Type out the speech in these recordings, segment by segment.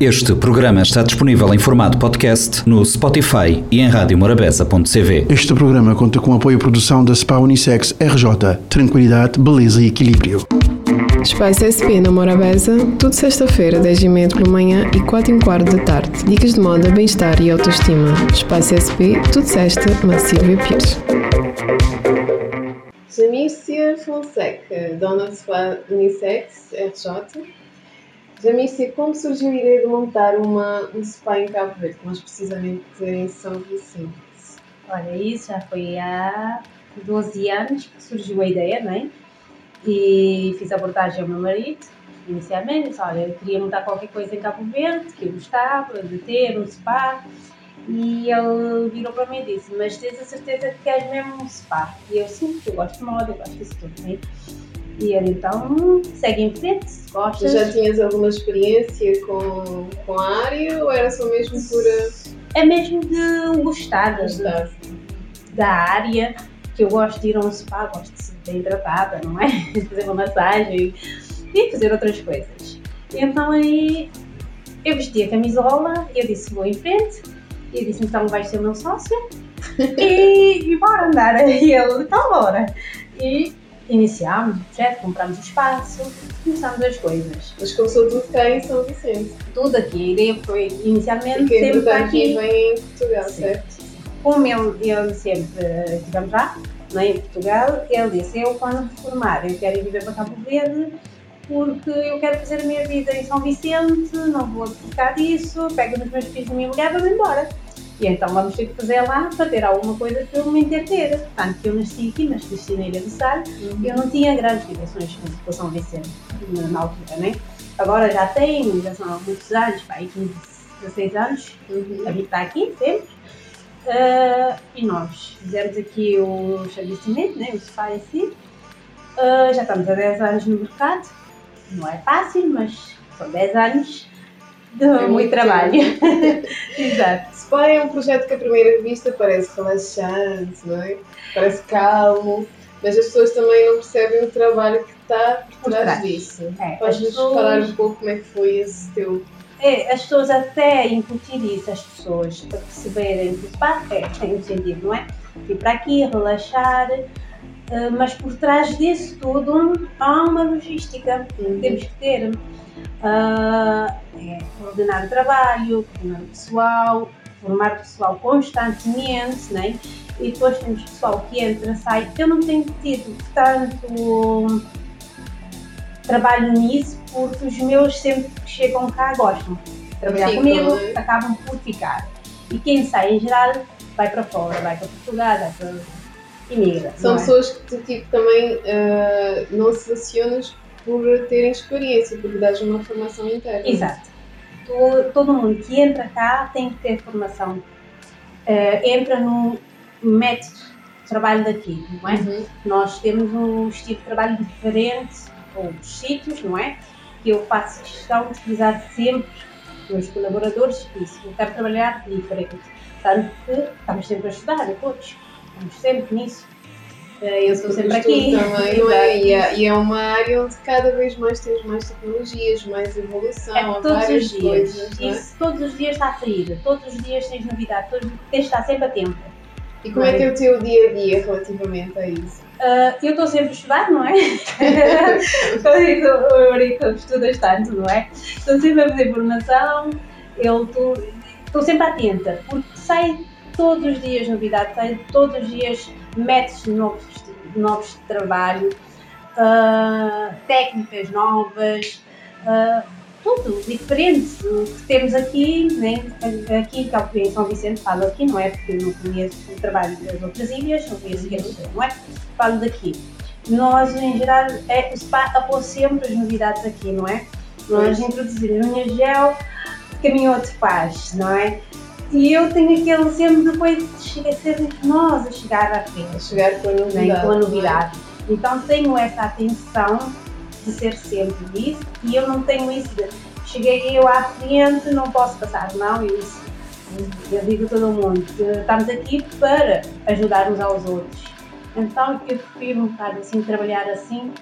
Este programa está disponível em formato podcast no Spotify e em radiomorabeza.cv. Este programa conta com apoio à produção da SPA Unissex RJ. Tranquilidade, beleza e equilíbrio. Espaço SP na Morabeza, tudo sexta-feira, 10 e meia pela manhã e 4 e quarto da tarde. Dicas de moda, bem-estar e autoestima. Espaço SP, tudo sexta, na Silvia Pires. Jamícia Fonseca, dona de SPA Unissex RJ. Jamícia, como surgiu a ideia de montar uma, um spa em Cabo Verde, mais precisamente em São Vicente? Olha, isso já foi há 12 anos que surgiu a ideia, não é? E fiz a abordagem ao meu marido, inicialmente, disse, olha, eu queria montar qualquer coisa em Cabo Verde, que eu gostava de ter, um spa. E ele virou para mim e disse, mas tens a certeza que queres mesmo um spa? E eu, sim, eu gosto de moda, eu gosto disso tudo, não é? E ele, então, segue em frente, gostas. já tinhas alguma experiência com, com a área ou era só mesmo por É mesmo de gostar, de- gostar? da área, que eu gosto de ir a um spa, gosto de ser bem tratada, não é? fazer uma massagem e fazer outras coisas. Então aí eu vesti a camisola, eu disse vou em frente, e eu disse então vais ser meu sócio e, e bora andar. E ele, então bora. E iniciámos o projeto, comprámos o espaço, começámos as coisas. Mas começou tudo cá em São Vicente. Tudo aqui, a ideia foi inicialmente Porque sempre entretanto aqui. vivem em Portugal, Sim. certo? como ele, ele sempre estivemos lá, não é, em Portugal, ele disse, eu quando me formar, eu quero ir viver para Cabo Verde, porque eu quero fazer a minha vida em São Vicente, não vou ficar disso, pego nos meus filhos e minha mulher, vamos embora. E então vamos ter que fazer lá para ter alguma coisa para eu me entender. Tanto que eu nasci aqui, mas cresci na Ilha do Sal, eu não tinha grandes ligações com São Vicente na, altura, né? Agora já tenho, já são há muitos anos, pá, aí 15, 16 anos, Uhum. habitar aqui sempre. Ah, e nós fizemos aqui o estabelecimento, né, o spa em si. Ah, já estamos há 10 anos no mercado. Não é fácil, mas são 10 anos de muito muito trabalho. Exato. Spa é um projeto que à primeira vista parece relaxante, não é? Parece calmo, mas as pessoas também não percebem o trabalho que está por trás disso. É, Podes-nos pessoas- falar um pouco como é que foi esse teu É, as pessoas até incutir isso, as pessoas para perceberem que o spa é, tem um sentido, não é? Vir para aqui, relaxar, mas por trás disso tudo há uma logística que temos que ter. Ah, é ordenar o trabalho, formar o pessoal, formar o pessoal constantemente, né? e depois temos pessoal que entra, sai. Eu não tenho tido tanto trabalho nisso porque os meus sempre que chegam cá gostam de trabalhar comigo, acabam por ficar. E quem sai em geral vai para fora, vai para Portugal, vai para imigra. São é? pessoas que tu tipo, também ah, não selecionas por terem experiência, porque dás uma formação interna. Exato. To- Todo mundo que entra cá tem que ter formação. Eh, entra no método de trabalho daqui, não é? Uhum. Nós temos um estilo de trabalho diferente com outros sítios, não é? Que eu faço questão de utilizar sempre os meus colaboradores isso. Eu quero trabalhar diferente. Tanto que estamos sempre a estudar, todos. Estamos sempre nisso. Eh, Eu estou sempre Porque aqui. também, não é? E é, e é uma área onde cada vez mais tens mais tecnologias, mais evolução, É todos os dias. coisas, é? Isso todos os dias está a sair. Todos os dias tens novidade. Todos, tens de estar sempre atento. E como é que é o teu dia a dia relativamente a isso? Ah, eu estou sempre a estudar, não é? Tu estudas tanto, não é? Estou sempre a fazer formação, eu estou estou sempre atenta, porque sai todos os dias novidade, sai todos os dias métodos novos, novos de trabalho, ah, técnicas novas, ah, tudo diferente o que temos aqui, né? aqui que em São Vicente, falo aqui, não é? Porque eu não conheço o trabalho das outras ilhas, não conheço o que é que é, não é? Falo daqui. Nós, em geral, é, o SPA após sempre as novidades aqui, não é? Nós introduzimos unha gel, caminho outro faz, não é? E eu tenho aquele sempre depois de chegar ser nós a chegar à frente chegar com a novidade. com a não é? novidade. Então tenho essa atenção de ser sempre isso e eu não tenho isso de cheguei eu à frente, não posso passar, não, eu, isso, eu digo a todo mundo que estamos aqui para ajudar uns aos outros. Então eu prefiro um bocado assim, trabalhar assim,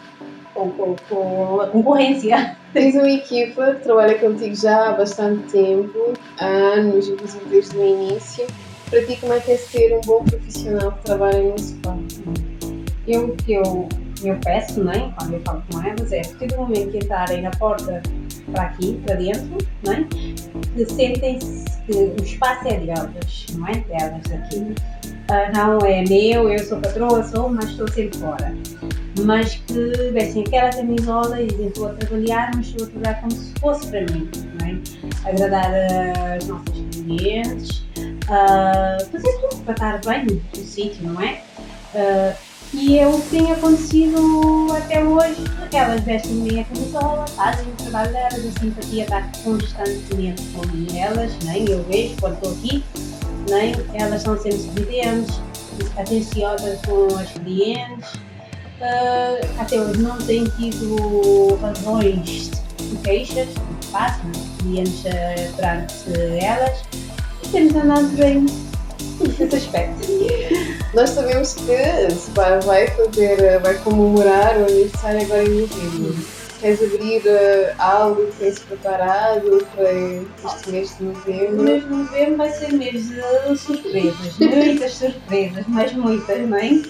com, com, com a concorrência. Tens uma equipa que trabalha contigo já há bastante tempo, há anos, inclusive desde o início. Para ti, como é que é ser um bom profissional que trabalha num spa? Eu, que eu, eu peço, né, quando eu falo com elas, é a partir do momento que entrarem na porta para aqui, para dentro, né, que sentem-se que o espaço é delas, não é? Delas aqui. Ah, não é meu, eu sou patroa, sou, mas estou sempre fora. Mas que vestem aquela camisola e dizem estou a trabalhar, mas a trabalhar como se fosse para mim, é? Agradar as nossas clientes, ah, fazer tudo para estar bem no sítio, não é? Ah, e é o que tem acontecido até hoje. Elas vestem bem a camisola, fazem o trabalho delas, a simpatia está constantemente com elas, nem eu vejo quando estou aqui, nem elas são sempre sorridentes, atenciosas com as clientes. Ah, até hoje não tenho tido razões de queixas, de fato, clientes uh, perante elas. E temos andado bem nesse aspecto. Nós sabemos que o SPA vai fazer, vai comemorar o aniversário agora em novembro. Queres abrir uh, algo que tens preparado para este mês de O novembro? mês de novembro vai ser mês de surpresas, muitas surpresas, mas muitas, não é?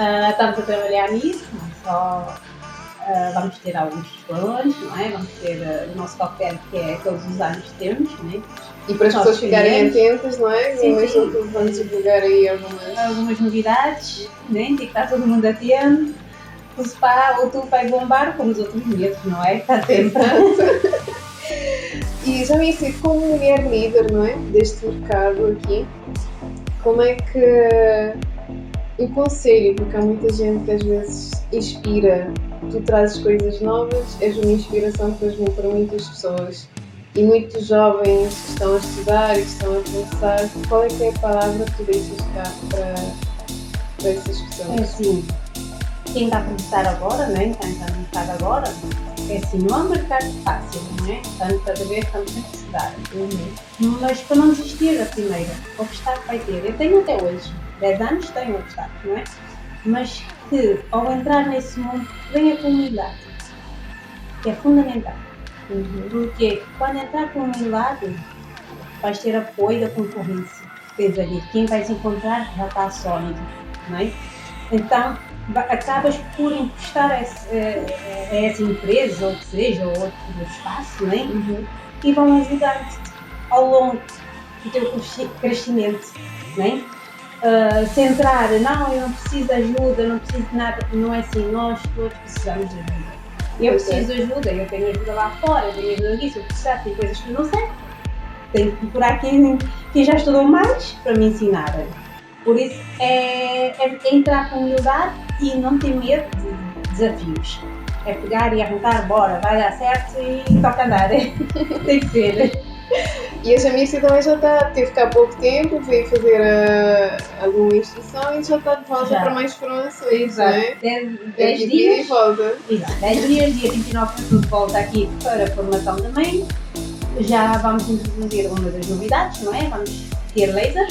Ah, estamos a trabalhar nisso, não só ah, vamos ter alguns descontos, não é? Vamos ter ah, o nosso coquetel que é todos os anos temos, não é? E para as Nós pessoas ficarem atentas, não é? Sim, de sim. vamos divulgar aí algumas. algumas novidades, né? tem que estar todo mundo atento. O spa, outubro vai bombar como os outros meses, não é? Está sempre. E já me sei, como mulher líder, não é? Deste mercado aqui, como é que o conselho, porque há muita gente que às vezes inspira, tu trazes coisas novas, és uma inspiração mesmo para muitas pessoas. E muitos jovens que estão a estudar e que estão a pensar, qual é que é a palavra que tu deixas cá para, para essas É pessoas? assim, quem está a começar agora, né? Quem está a começar agora, é assim, não é um mercado fácil, não é? Portanto, cada vez estamos a estudar. Uhum. Mas para não desistir da primeira, o obstáculo vai ter. Eu tenho até hoje, 10 anos tenho obstáculo, não é? Mas que ao entrar nesse mundo venha com humildade, que é fundamental. Porque quando entrar com humildade, vais ter apoio da concorrência. Quer dizer, quem vais encontrar já está sólido, não é? Então, acabas por encostar a, esse- a- a essa empresa, ou que seja, ou outro espaço, não é? Uhum. e vão ajudar-te ao longo do teu cresci- crescimento, não é? Ah, centrar, não, eu não preciso de ajuda, não preciso de nada, não é assim, nós todos precisamos de ajuda. Eu Pois é. preciso de ajuda, eu tenho ajuda lá fora, eu tenho ajuda disso, eu precisar, tem coisas que eu não sei. Tenho que procurar quem, quem já estudou mais para me ensinar. Por isso, é, é entrar com humildade e não ter medo de desafios. É pegar e arrancar, bora, vai dar certo e toca andar. Tem que ser. E a Jamícia também já está, teve cá há pouco tempo, veio fazer ah, alguma instrução e já está de volta Já. para mais não é? 10 É que vir e dias. volta. Exato, 10 dias, dia 29 de outubro, volta aqui para a formação também. Já vamos introduzir uma das novidades, não é? Vamos ter laser,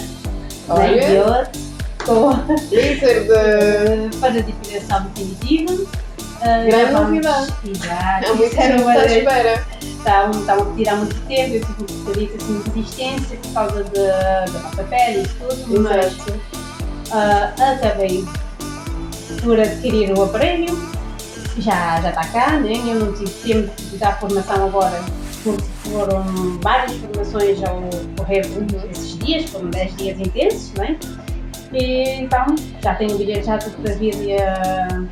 Olha. né? Diote, com Laser de. para depilação definitiva. Grande novidade. Exato. Muita isso era uma das- espera. Estavam estavam a pedir há muito tempo, eu tive um bocadinho assim de resistência por causa de- da nossa pele e tudo, mas ah, acabei por adquirir o aparelho, já, já está cá, né? eu não tive tempo de dar formação agora, porque foram várias formações ao correr desses dias, foram 10 dias intensos, não é? E, então já tenho o bilhete já para vir dia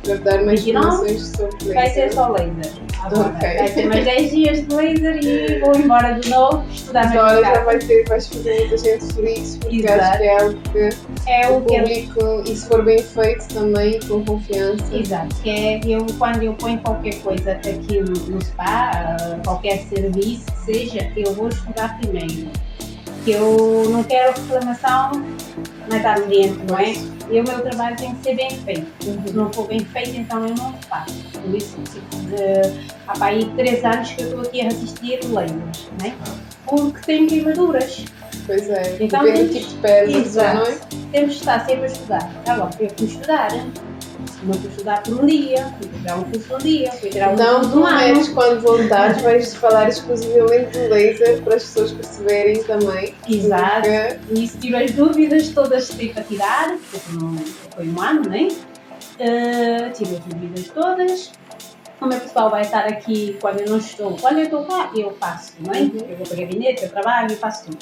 Para dar mais 29, informações sobre Vai ser só laser. Agora. Ok. Vai ter mais 10 dias de laser e vou embora de novo estudar mais Agora já vai ter, vais fazer muita gente feliz, porque Exato. acho que é algo que É o o que é público, e se for bem feito também, com confiança. Exato, que é eu quando eu ponho qualquer coisa aqui no, no spa, ah, qualquer serviço que seja, eu vou estudar primeiro. Que eu não quero reclamação mais ambiente, não é? E o meu trabalho tem que ser bem feito. Se não for bem feito, então eu não faço. Por isso, tipo, de, há para aí três anos que eu estou aqui a resistir lasers, não é? Porque tenho queimaduras. Pois é, Então, temos- tipo de pele, não é? Temos de estar sempre a estudar. Agora, eu fui estudar. Não fui estudar por um dia, fui tirar um curso um dia, fui tirar um Então, curso um ano. quando voltares, vais falar exclusivamente de laser para as pessoas perceberem também. Exato. E isso tirou as dúvidas todas que tive para tirar, porque não foi um ano, né? Uh, tive as dúvidas todas. O meu pessoal vai estar aqui quando eu não estou. Quando eu estou cá, eu faço, não é? Uhum. Eu vou para o gabinete, eu trabalho, eu faço tudo.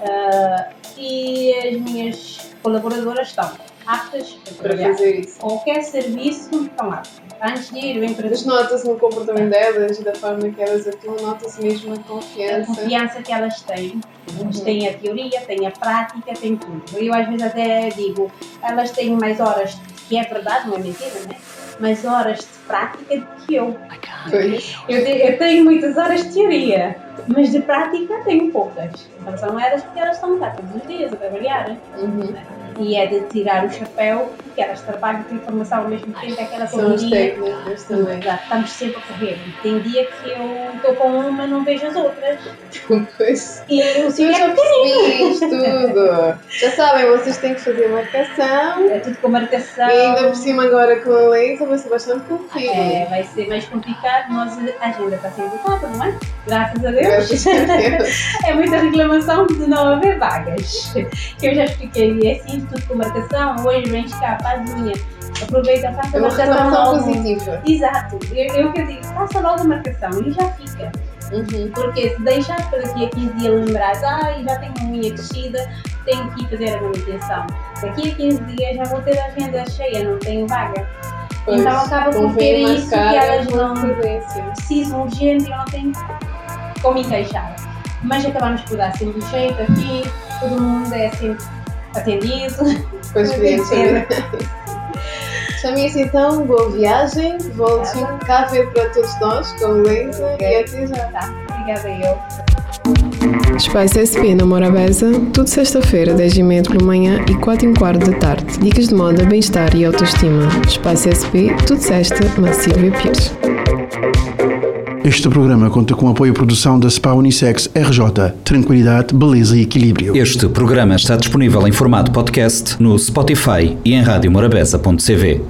Uh, e as minhas colaboradoras estão aptas para fazer isso. Qualquer serviço estão aptas. Antes de ir, eu Mas emprego nota-se no comportamento delas, da forma que elas atuam, nota-se mesmo a a confiança. confiança que elas têm. Elas Uhum. têm a teoria, têm a prática, têm tudo. Eu às vezes até digo, elas têm mais horas, que é verdade, não é mentira, né? Mais horas de prática do que eu. Pois. Eu, eu tenho muitas horas de teoria, mas de prática tenho poucas. Então são elas porque elas estão cá todos os dias a trabalhar. né? Uhum. E é de tirar o chapéu, porque elas trabalham com informação ao mesmo tempo, é aquela São as correria. técnicas também. Exato, estamos sempre a correr. Tem dia que eu estou com uma e não vejo as outras. Pois. E o senhor já percebi tudo. Já sabem, vocês têm que fazer marcação. é tudo com marcação. E ainda por cima agora com a laser vai ser bastante confuso. É, vai ser mais complicado, mas a agenda está sendo ocupada, não é? Graças a Deus. é muita reclamação de não haver vagas. Que eu já expliquei, é assim, tudo com marcação. Hoje vem cá, faz unha. Aproveita, faça É uma marcação logo. positiva. Exato, eu, eu que digo, faça logo a marcação e já fica. Uhum. Porque se deixar para daqui a 15 dias lembrar, ah, já tenho a unha crescida, tenho que ir fazer a manutenção. Daqui a 15 dias já vou ter a agenda cheia, não tenho vaga. Pois, Então acaba por ter isso que marcar elas não-. Preciso urgente e não tenho como encaixar. Mas acabamos por dar sempre um jeito aqui, todo mundo é sempre atendido. Que também. Chame-se então, boa viagem, volte cá ver para todos nós com o laser e até já. Tá, obrigada eu. Espaço SP na Morabeza, tudo sexta-feira, 10 e meia pela manhã e 4 e quarto da tarde. Dicas de moda, bem-estar e autoestima. Espaço SP, tudo sexta, na Silvia Pires. Este programa conta com apoio à produção da Spa Unissex RJ. Tranquilidade, beleza e equilíbrio. Este programa está disponível em formato podcast no Spotify e em radiomorabeza.cv.